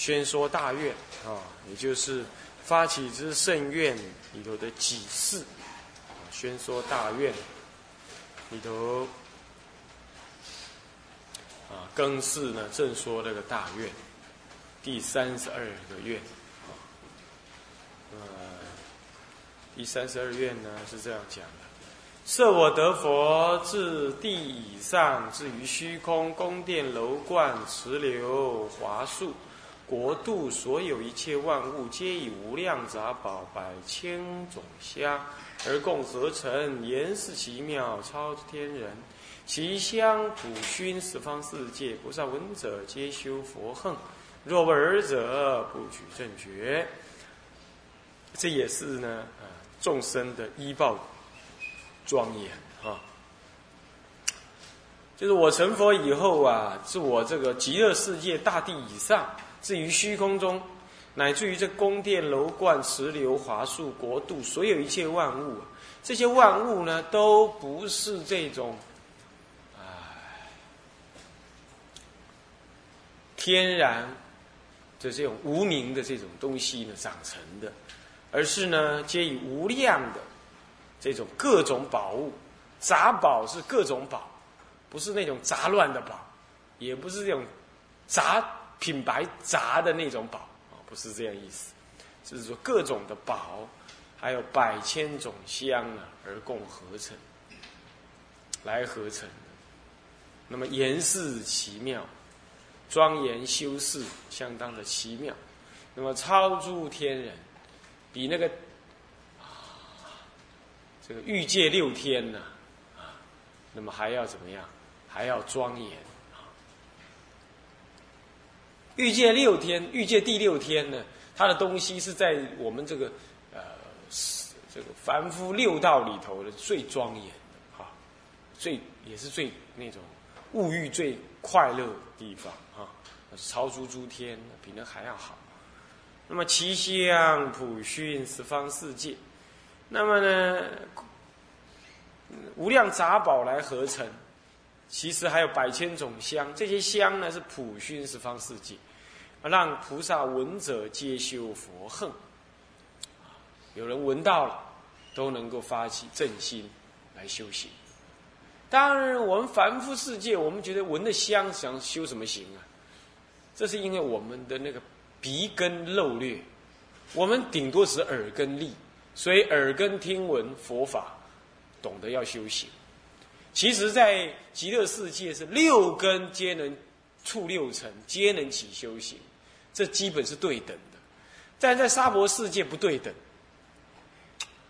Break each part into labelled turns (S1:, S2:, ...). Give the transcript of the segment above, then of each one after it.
S1: 宣说大愿啊，也就是发起之圣愿里头的几事，宣说大愿里头啊，更是呢正说那个大愿第三十二个愿啊，呃，第三十二愿呢是这样讲的。设我得佛，自地以上至于虚空，宫殿楼观池流华树，国度所有一切万物，皆以无量杂宝百千种香而共合成，言是奇妙，超之天人。其香普熏十方世界，菩萨闻者皆修佛恨，若不尔者，不取正觉。这也是呢，啊，众生的依报。庄严啊，就是我成佛以后啊，是我这个极乐世界大地以上，至于虚空中，乃至于这宫殿楼观池流华树国度，所有一切万物，这些万物呢，都不是这种，唉，天然的这种无名的这种东西呢长成的，而是呢，皆以无量的。这种各种宝物，杂宝是各种宝，不是那种杂乱的宝，也不是这种杂品牌杂的那种宝啊，不是这样意思，就是说各种的宝，还有百千种香啊，而共合成，来合成的。那么颜饰奇妙，庄严修饰相当的奇妙，那么超诸天人，比那个。这个欲界六天呢，啊，那么还要怎么样？还要庄严！欲界六天，欲界第六天呢，它的东西是在我们这个呃这个凡夫六道里头的最庄严的啊，最也是最那种物欲最快乐的地方啊，超出诸天，比那还要好。那么其香普熏十方世界。那么呢，无量杂宝来合成，其实还有百千种香。这些香呢是普熏十方世界，让菩萨闻者皆修佛恨。有人闻到了，都能够发起正心来修行。当然，我们凡夫世界，我们觉得闻的香，想修什么行啊？这是因为我们的那个鼻根漏略，我们顶多是耳根利。所以耳根听闻佛法，懂得要修行。其实，在极乐世界是六根皆能触六尘，皆能起修行，这基本是对等的。但在沙婆世界不对等，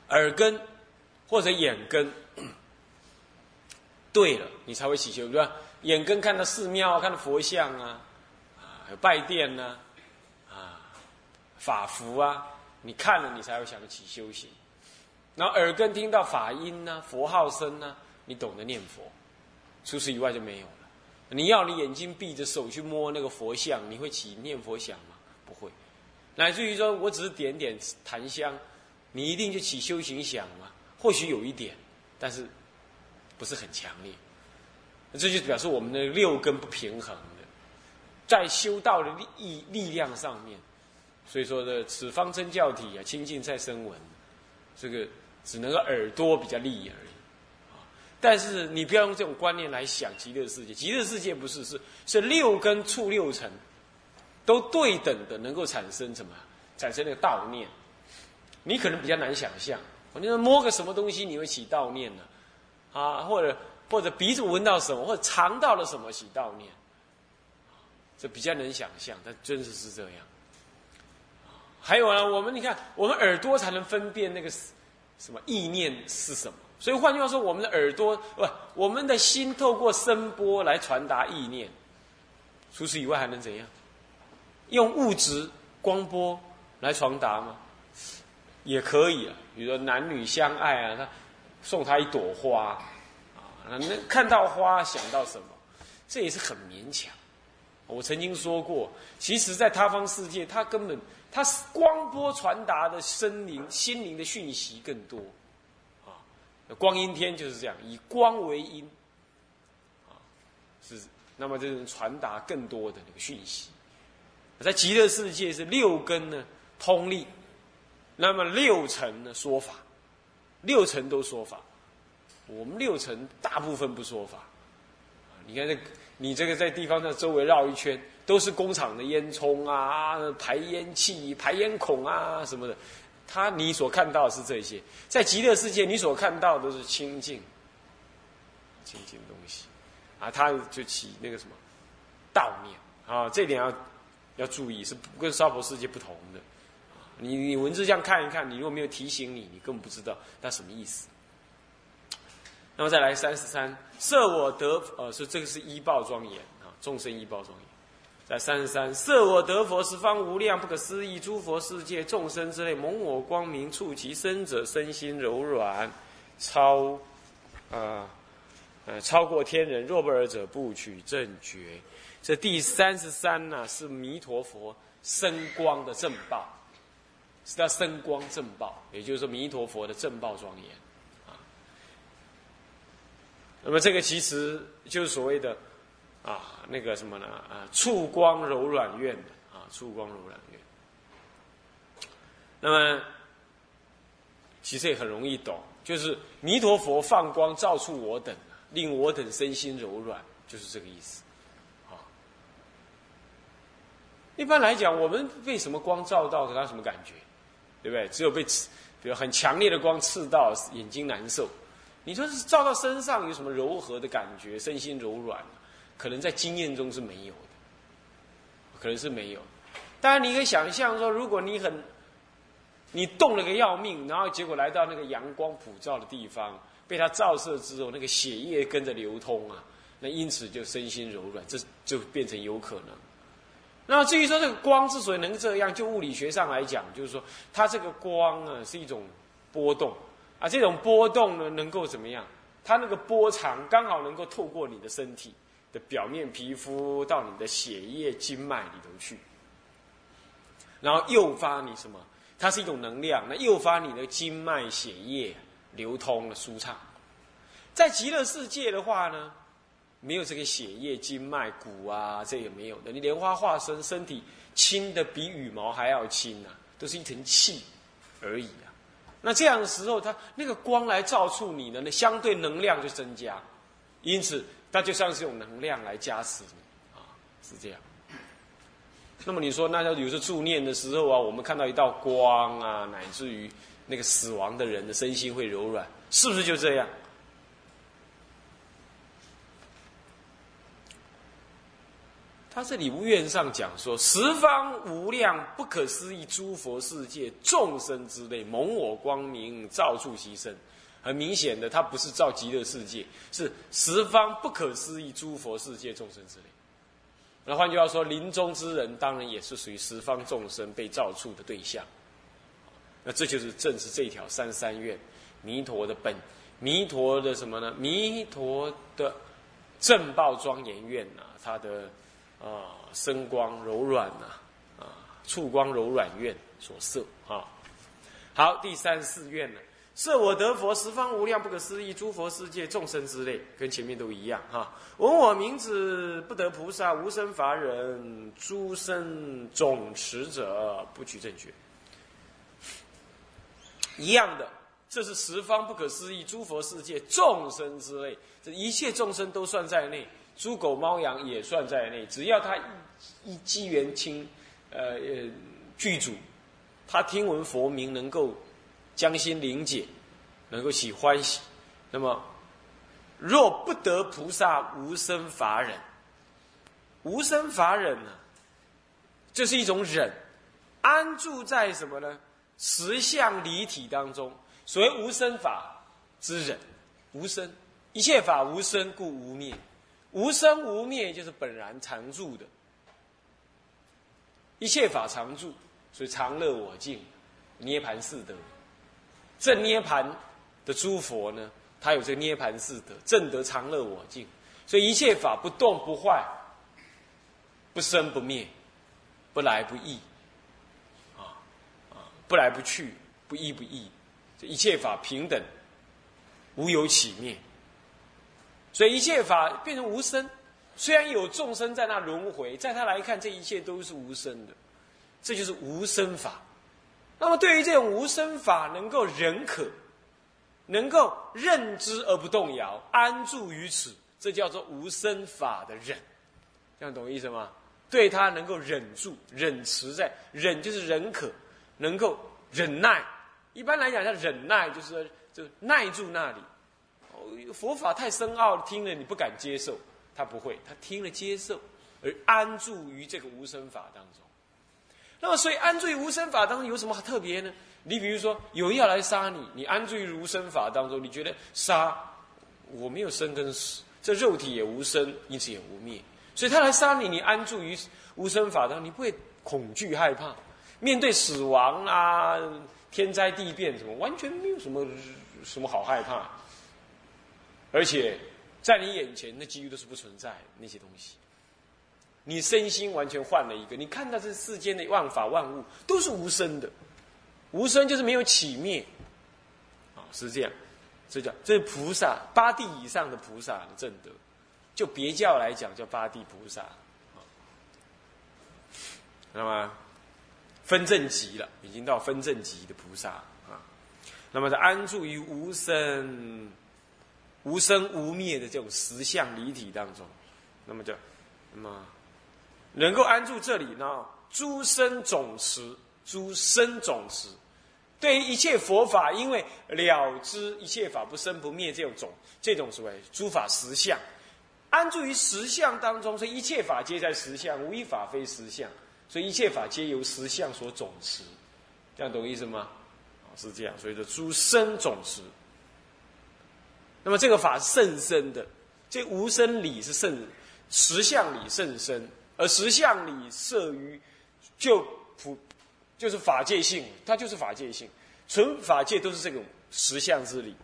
S1: 耳根或者眼根对了，你才会起修，对吧？眼根看到寺庙啊，看到佛像啊，啊，有拜殿呐，啊，法服啊。你看了，你才会想起修行。然后耳根听到法音呢，佛号声呢，你懂得念佛。除此以外就没有。你要你眼睛闭着，手去摸那个佛像，你会起念佛想吗？不会。乃至于说我只是点点檀香，你一定就起修行想吗？或许有一点，但是不是很强烈。这就表示我们的六根不平衡的，在修道的力力量上面。所以说的此方真教体啊，清净在声闻，这个只能够耳朵比较利而已。但是你不要用这种观念来想极乐世界，极乐世界不是是是六根触六尘都对等的，能够产生什么？产生那个道念。你可能比较难想象，你说摸个什么东西你会起道念呢？啊，或者或者鼻子闻到什么，或者尝到了什么起道念，这比较能想象，但真实是这样。还有呢，我们你看，我们耳朵才能分辨那个什么意念是什么。所以换句话说，我们的耳朵不，我们的心透过声波来传达意念。除此以外还能怎样？用物质光波来传达吗？也可以啊。比如说男女相爱啊，他送他一朵花啊，那看到花想到什么？这也是很勉强。我曾经说过，其实，在他方世界，他根本。它光波传达的心灵、心灵的讯息更多，光阴天就是这样，以光为阴，啊，是那么这种传达更多的那个讯息，在极乐世界是六根呢通力，那么六层呢说法，六层都说法，我们六层大部分不说法。你看这，你这个在地方上周围绕一圈，都是工厂的烟囱啊、排烟器、排烟孔啊什么的。他你所看到的是这些，在极乐世界你所看到的是清净、清净东西啊，他就起那个什么道念啊，这点要要注意，是跟娑婆世界不同的。你你文字这样看一看，你如果没有提醒你，你根本不知道那什么意思。那么再来三十三，设我得呃，是这个是医报庄严啊，众生医报庄严。在三十三，设我得佛十方无量不可思议诸佛世界众生之类，蒙我光明触其身者，身心柔软，超啊呃超过天人，若不尔者不取正觉。这第三十三呢，是弥陀佛生光的正报，是他生光正报，也就是说弥陀佛的正报庄严啊。那么这个其实就是所谓的啊，那个什么呢？啊，触光柔软愿的啊，触光柔软愿。那么其实也很容易懂，就是弥陀佛放光照出我等，令我等身心柔软，就是这个意思。啊，一般来讲，我们被什么光照到，得到什么感觉？对不对？只有被刺，比如很强烈的光刺到，眼睛难受。你说是照到身上有什么柔和的感觉，身心柔软，可能在经验中是没有的，可能是没有。当然，你可以想象说，如果你很，你冻了个要命，然后结果来到那个阳光普照的地方，被它照射之后，那个血液跟着流通啊，那因此就身心柔软，这就变成有可能。那至于说这个光之所以能这样，就物理学上来讲，就是说它这个光啊是一种波动。啊，这种波动呢，能够怎么样？它那个波长刚好能够透过你的身体的表面皮肤到你的血液经脉里头去，然后诱发你什么？它是一种能量，那诱发你的经脉血液流通的舒畅。在极乐世界的话呢，没有这个血液经脉骨啊，这也没有的。你莲花化身身体轻的比羽毛还要轻啊，都是一层气而已啊。那这样的时候，它那个光来照触你的，那相对能量就增加，因此它就像是用能量来加持你，啊，是这样。那么你说，那要有时候助念的时候啊，我们看到一道光啊，乃至于那个死亡的人的身心会柔软，是不是就这样？他这里无愿上讲说，十方无量不可思议诸佛世界众生之类，蒙我光明照触其身。很明显的，他不是造极乐世界，是十方不可思议诸佛世界众生之类。那换句话说，临终之人当然也是属于十方众生被造处的对象。那这就是正是这条三三愿，弥陀的本，弥陀的什么呢？弥陀的正报庄严愿呐，他的。啊，声光柔软呐，啊，触光柔软愿所摄啊。好，第三四愿呢，设我得佛十方无量不可思议诸佛世界众生之类，跟前面都一样哈。闻我名字不得菩萨无生法忍，诸生总持者不取正觉。一样的，这是十方不可思议诸佛世界众生之类，这一切众生都算在内。猪狗猫羊也算在内，只要他一一机缘亲，呃呃具足，他听闻佛名能够将心灵解，能够起欢喜，那么若不得菩萨无生法忍，无生法忍呢，这是一种忍，安住在什么呢？实相离体当中，所谓无生法之忍，无生一切法无生故无灭。无生无灭，就是本然常住的，一切法常住，所以常乐我净，涅盘四德。正涅盘的诸佛呢，他有这涅盘四德，正得常乐我净，所以一切法不动不坏，不生不灭，不来不易，啊啊，不来不去，不依不异，这一切法平等，无有起灭。所以一切法变成无生，虽然有众生在那轮回，在他来看，这一切都是无生的，这就是无生法。那么，对于这种无生法，能够认可，能够认知而不动摇，安住于此，这叫做无生法的忍。这样懂意思吗？对他能够忍住、忍持在忍，就是忍可，能够忍耐。一般来讲，叫忍耐，就是就耐住那里。佛法太深奥，听了你不敢接受。他不会，他听了接受，而安住于这个无生法当中。那么，所以安住于无生法当中有什么特别呢？你比如说，有人要来杀你，你安住于无生法当中，你觉得杀我没有生跟死，这肉体也无生，因此也无灭。所以他来杀你，你安住于无生法当中，你不会恐惧害怕，面对死亡啊、天灾地变什么，完全没有什么什么好害怕，而且。在你眼前，那几乎都是不存在那些东西。你身心完全换了一个，你看到这世间的万法万物都是无声的，无声就是没有起灭，啊，是这样，这叫这是菩萨八地以上的菩萨的正德，就别教来讲叫八地菩萨，啊，那么分正极了，已经到分正极的菩萨。啊，那么在安住于无声。无生无灭的这种实相离体当中，那么叫那么能够安住这里呢？诸生总持，诸生总持，对于一切佛法，因为了知一切法不生不灭这种种这种所谓诸法实相，安住于实相当中，所以一切法皆在实相，无一法非实相，所以一切法皆由实相所总持，这样懂意思吗？是这样，所以说诸生总持。那么这个法是甚深的，这无生理是甚实相理甚深，而实相理摄于就普就是法界性，它就是法界性，纯法界都是这种实相之理，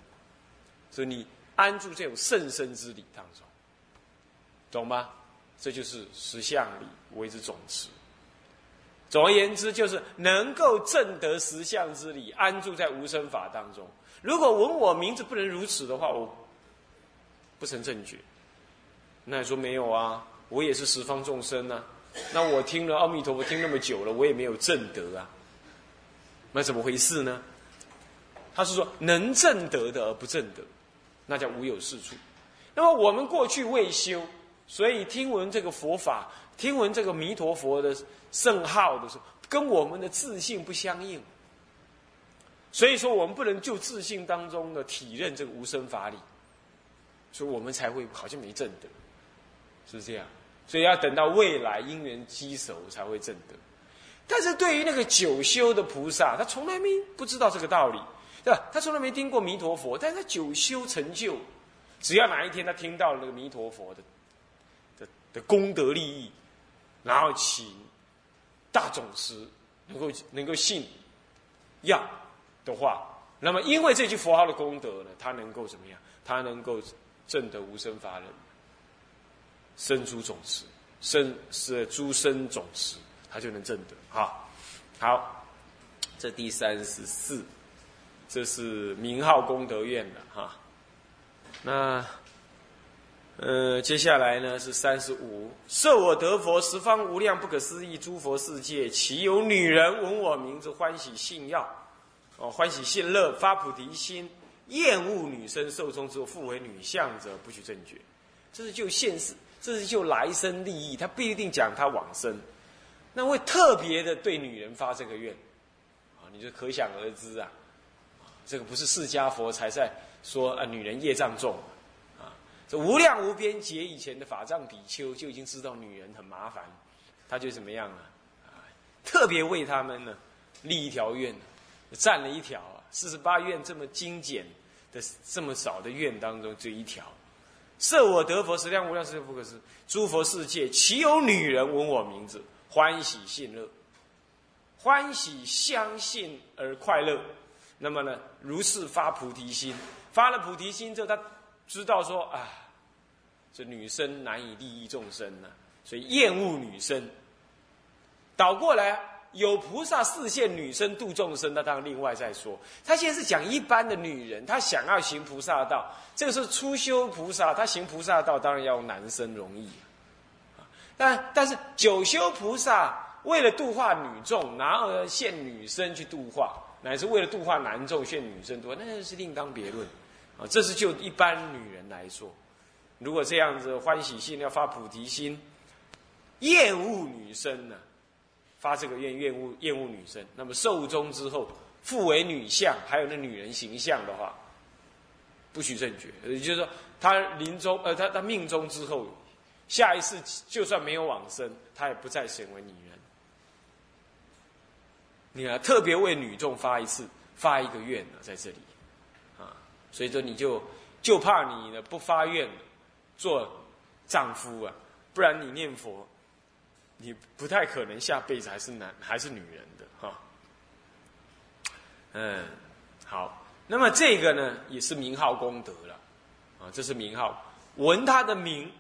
S1: 所以你安住这种甚深之理当中，懂吗？这就是实相理为之总持。总而言之，就是能够证得实相之理，安住在无生法当中。如果闻我名字不能如此的话，我不成正觉。那你说没有啊？我也是十方众生啊。那我听了阿弥陀佛听那么久了，我也没有正得啊。那怎么回事呢？他是说能正得的而不正得，那叫无有是处。那么我们过去未修，所以听闻这个佛法，听闻这个弥陀佛的圣号的时候，跟我们的自信不相应。所以说，我们不能就自信当中的体认这个无生法理，所以我们才会好像没正德，是这样。所以要等到未来因缘积熟才会正德。但是对于那个久修的菩萨，他从来没不知道这个道理，对吧？他从来没听过弥陀佛，但是他久修成就，只要哪一天他听到了那个弥陀佛的的的功德利益，然后请大总师能够能够信，要。的话，那么因为这句佛号的功德呢，他能够怎么样？他能够证得无生法忍，生诸种持，生是诸生种持，他就能证得。哈，好，这第三十四，这是名号功德院的哈。那，呃，接下来呢是三十五，设我得佛十方无量不可思议诸佛世界，岂有女人闻我名字欢喜信要？哦，欢喜信乐，发菩提心，厌恶女生受终之后复为女相者，不取正觉。这是就现世，这是就来生利益。他不一定讲他往生，那会特别的对女人发这个愿，啊，你就可想而知啊。这个不是释迦佛才在说啊，女人业障重，啊，这无量无边劫以前的法藏比丘就已经知道女人很麻烦，他就怎么样啊？啊，特别为他们呢立一条愿。占了一条啊，四十八愿这么精简的这么少的愿当中，这一条，设我得佛十量无量世界不可思，诸佛世界岂有女人闻我名字欢喜信乐，欢喜相信而快乐？那么呢，如是发菩提心，发了菩提心之后，他知道说啊，这女生难以利益众生呢，所以厌恶女生，倒过来。有菩萨视现女生度众生，那当然另外再说。他现在是讲一般的女人，她想要行菩萨道，这个是初修菩萨，她行菩萨道当然要男生容易，但但是九修菩萨为了度化女众，然后现女生去度化，乃至为了度化男众现女生度化，那是另当别论啊。这是就一般女人来说，如果这样子欢喜心要发菩提心，厌恶女生呢，发这个愿厌恶厌恶女生，那么寿终之后复为女相，还有那女人形象的话。不许正觉，也就是说，他临终，呃，他他命中之后，下一次就算没有往生，他也不再显为女人。你啊，特别为女众发一次，发一个愿呢，在这里，啊，所以说你就就怕你呢不发愿做丈夫啊，不然你念佛，你不太可能下辈子还是男还是女人的哈。嗯，好。那么这个呢，也是名号功德了，啊，这是名号，闻他的名，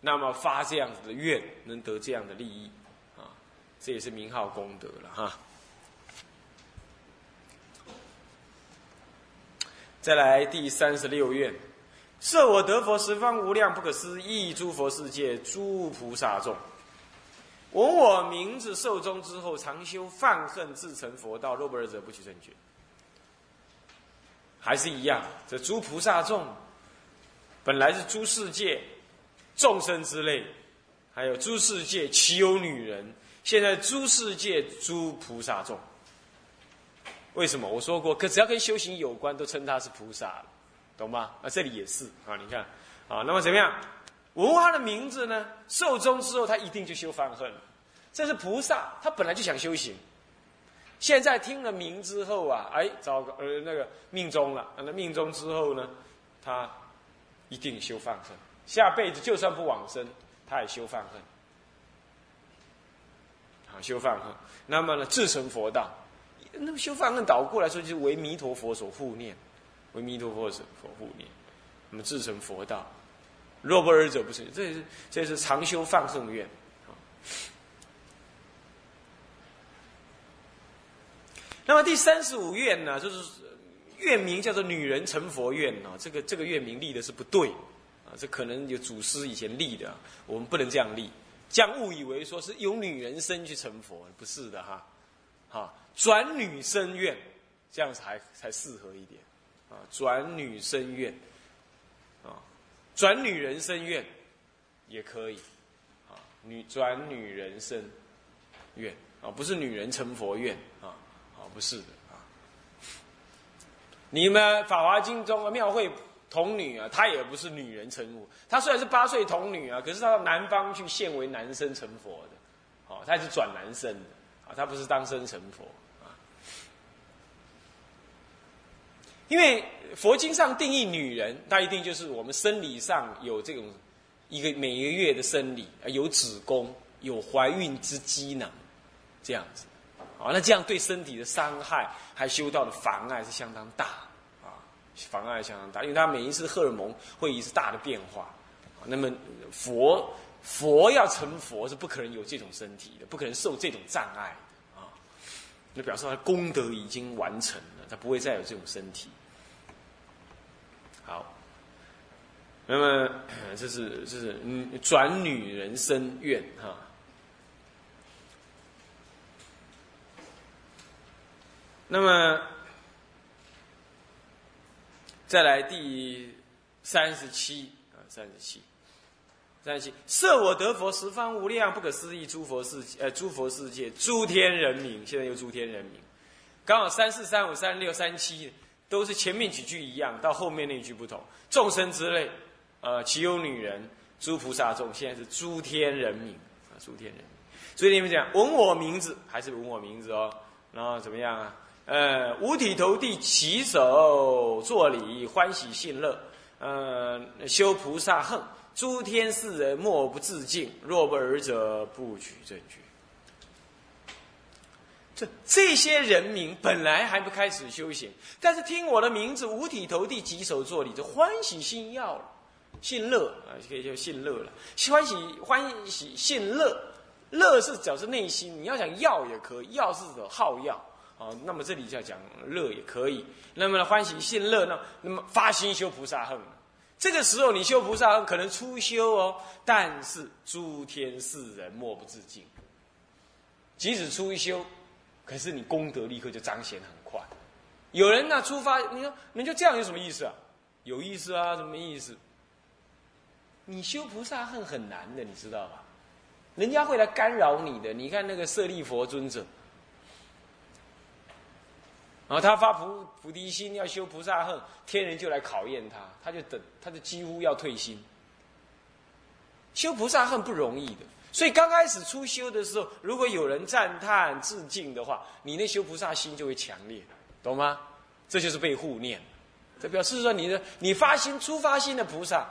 S1: 那么发这样子的愿，能得这样的利益，啊，这也是名号功德了哈。再来第三十六愿，设我得佛十方无量不可思议诸佛世界诸菩萨众，闻我名字寿终之后，常修犯恨自成佛道，若不尔者，不取正觉。还是一样，这诸菩萨众本来是诸世界众生之类，还有诸世界岂有女人？现在诸世界诸菩萨众，为什么？我说过，可只要跟修行有关，都称他是菩萨了，懂吗？啊，这里也是啊，你看啊，那么怎么样？闻他的名字呢？寿终之后，他一定就修犯恨。这是菩萨，他本来就想修行。现在听了名之后啊，哎，糟糕，呃，那个命中了。那命中之后呢，他一定修犯恨。下辈子就算不往生，他也修犯恨。好，修犯恨。那么呢，自成佛道。那么修犯恨倒过来说，就是为弥陀佛所护念，为弥陀佛所所护念。那么自成佛道。若不尔者，不是。这是这是常修放圣愿。那么第三十五愿呢，就是愿名叫做“女人成佛愿”啊，这个这个愿名立的是不对啊，这可能有祖师以前立的，我们不能这样立，这样误以为说是有女人身去成佛，不是的哈，哈转女生愿，这样才才适合一点啊，转女生愿，转女人生愿也可以啊，女转女人生愿啊，不是女人成佛愿啊。啊不是的啊！你们《法华经》中的庙会童女啊，她也不是女人成佛。她虽然是八岁童女啊，可是她到南方去现为男生成佛的，哦，她也是转男生的啊，她不是当生成佛因为佛经上定义女人，她一定就是我们生理上有这种一个每一个月的生理，有子宫，有怀孕之机能，这样子。啊，那这样对身体的伤害，还修道的妨碍是相当大，啊，妨碍相当大，因为他每一次荷尔蒙会一次大的变化，那么佛佛要成佛是不可能有这种身体的，不可能受这种障碍的啊，那表示他功德已经完成了，他不会再有这种身体。好，那么这是这是嗯转女人身愿哈。那么，再来第三十七啊，三十七，三十七，设我得佛十方无量不可思议诸佛世呃诸佛世界诸天人民，现在又诸天人民，刚好三四三五三六三七都是前面几句一样，到后面那句不同。众生之类，呃，岂有女人？诸菩萨众，现在是诸天人民啊，诸天人民。所以你们讲闻我名字，还是闻我名字哦？然后怎么样啊？呃，五体投地，起手作礼，欢喜信乐。呃，修菩萨恨，诸天世人莫不自敬。若不尔者，不取正觉。这这些人民本来还不开始修行，但是听我的名字，五体投地，举手作礼，就欢喜信要了，信乐啊，可以叫信乐了。欢喜欢喜信乐，乐是表示内心。你要讲要也可以，要是指好要。哦，那么这里就要讲乐也可以。那么欢喜信乐呢？那么发心修菩萨恨，这个时候你修菩萨可能初修哦，但是诸天世人莫不自敬。即使初修，可是你功德立刻就彰显很快。有人呢出发，你说人家这样有什么意思啊？有意思啊，什么意思？你修菩萨恨很难的，你知道吧？人家会来干扰你的。你看那个舍利佛尊者，然后他发菩菩提心要修菩萨恨，天人就来考验他，他就等，他就几乎要退心。修菩萨恨不容易的，所以刚开始初修的时候，如果有人赞叹致敬的话，你那修菩萨心就会强烈，懂吗？这就是被护念，这表示说你的你发心初发心的菩萨。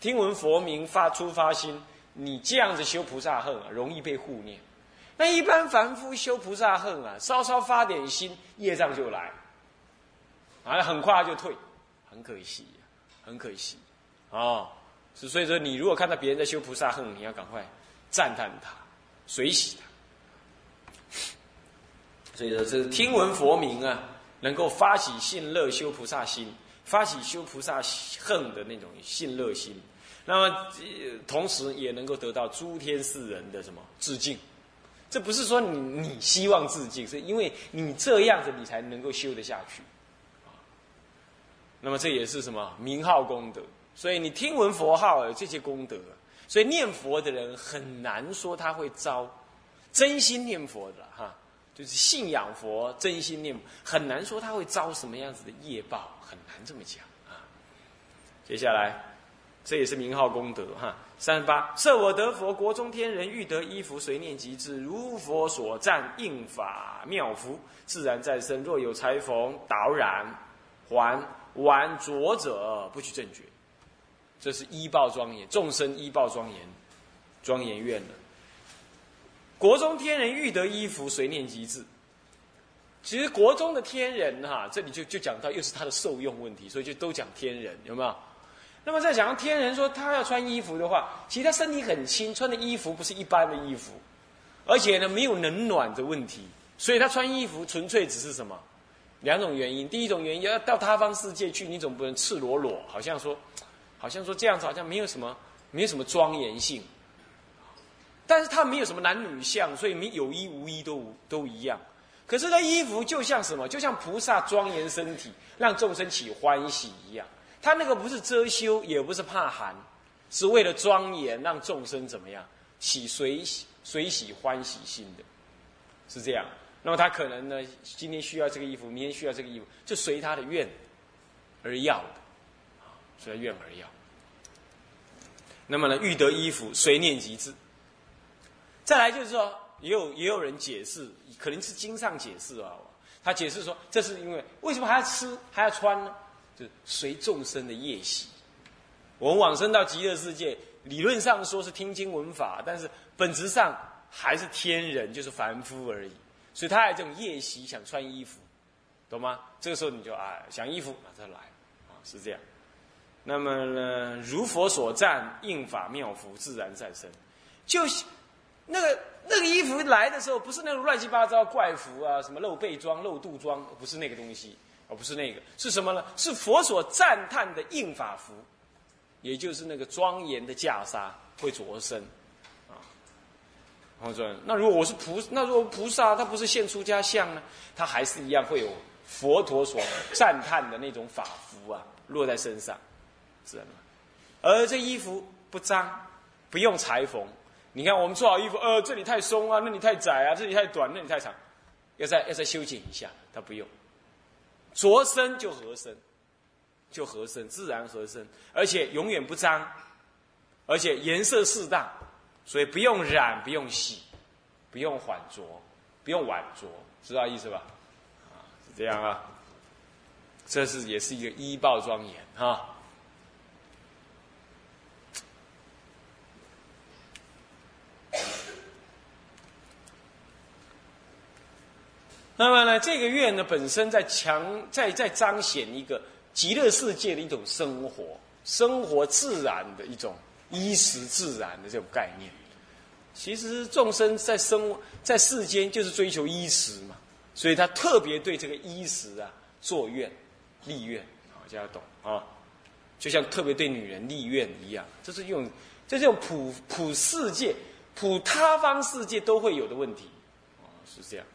S1: 听闻佛名发出发心，你这样子修菩萨恨啊，容易被护念。那一般凡夫修菩萨恨啊，稍稍发点心，业障就来，啊，很快就退，很可惜，很可惜，哦，是所以说，你如果看到别人在修菩萨恨，你要赶快赞叹他，随喜他。所以说，这听闻佛名啊，能够发起信乐修菩萨心，发起修菩萨恨的那种信乐心。那么，同时也能够得到诸天世人的什么致敬？这不是说你你希望致敬，是因为你这样子你才能够修得下去。那么这也是什么名号功德？所以你听闻佛号有这些功德，所以念佛的人很难说他会遭真心念佛的哈，就是信仰佛、真心念，很难说他会遭什么样子的业报，很难这么讲啊。接下来。这也是名号功德哈。三十八，设我得佛，国中天人欲得衣服，随念即至，如佛所赞，应法妙服，自然再生。若有裁缝导染，还玩浊者，不取正觉。这是依报庄严，众生依报庄严，庄严愿的。国中天人欲得衣服，随念即至。其实国中的天人哈，这里就就讲到又是他的受用问题，所以就都讲天人，有没有？那么在讲天人说他要穿衣服的话，其实他身体很轻，穿的衣服不是一般的衣服，而且呢没有冷暖的问题，所以他穿衣服纯粹只是什么？两种原因。第一种原因要到他方世界去，你总不能赤裸裸，好像说，好像说这样子好像没有什么，没有什么庄严性。但是他没有什么男女相，所以没有衣无衣都都一样。可是那衣服就像什么？就像菩萨庄严身体，让众生起欢喜一样。他那个不是遮羞，也不是怕寒，是为了庄严，让众生怎么样喜随随喜欢喜心的，是这样。那么他可能呢，今天需要这个衣服，明天需要这个衣服，就随他的愿而要，啊，随愿而要。那么呢，欲得衣服，随念即至。再来就是说，也有也有人解释，可能是经上解释啊，他解释说，这是因为为什么还要吃还要穿呢？就是随众生的业习，我们往生到极乐世界，理论上说是听经闻法，但是本质上还是天人，就是凡夫而已。所以他有这种业习，想穿衣服，懂吗？这个时候你就啊，想衣服，马上来，啊，是这样。那么呢，如佛所赞，应法妙服，自然再生。就是那个那个衣服来的时候，不是那种乱七八糟怪服啊，什么露背装、露肚装，不是那个东西。而不是那个是什么呢？是佛所赞叹的应法服，也就是那个庄严的袈裟会着身，啊。然后说，那如果我是菩，那如果菩萨他不是现出家相呢？他还是一样会有佛陀所赞叹的那种法服啊，落在身上，知道吗？而这衣服不脏，不用裁缝。你看我们做好衣服，呃，这里太松啊，那里太窄啊，这里太短，那里太长，要再要再修剪一下，他不用。着身就合身，就合身，自然合身，而且永远不脏，而且颜色适当，所以不用染，不用洗，不用缓着，不用晚着，知道意思吧？啊，是这样啊。这是也是一个衣报庄严哈。那么呢，这个愿呢，本身在强在在彰显一个极乐世界的一种生活，生活自然的一种衣食自然的这种概念。其实众生在生在世间就是追求衣食嘛，所以他特别对这个衣食啊作愿立愿，好，大家懂啊。就像特别对女人立愿一样，这是用，这是用普普世界、普他方世界都会有的问题，哦，是这样。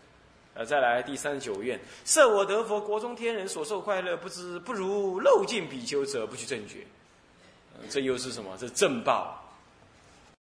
S1: 呃，再来第三十九愿：设我得佛，国中天人所受快乐，不知不如漏尽比丘者，不去正觉。这又是什么？这正报。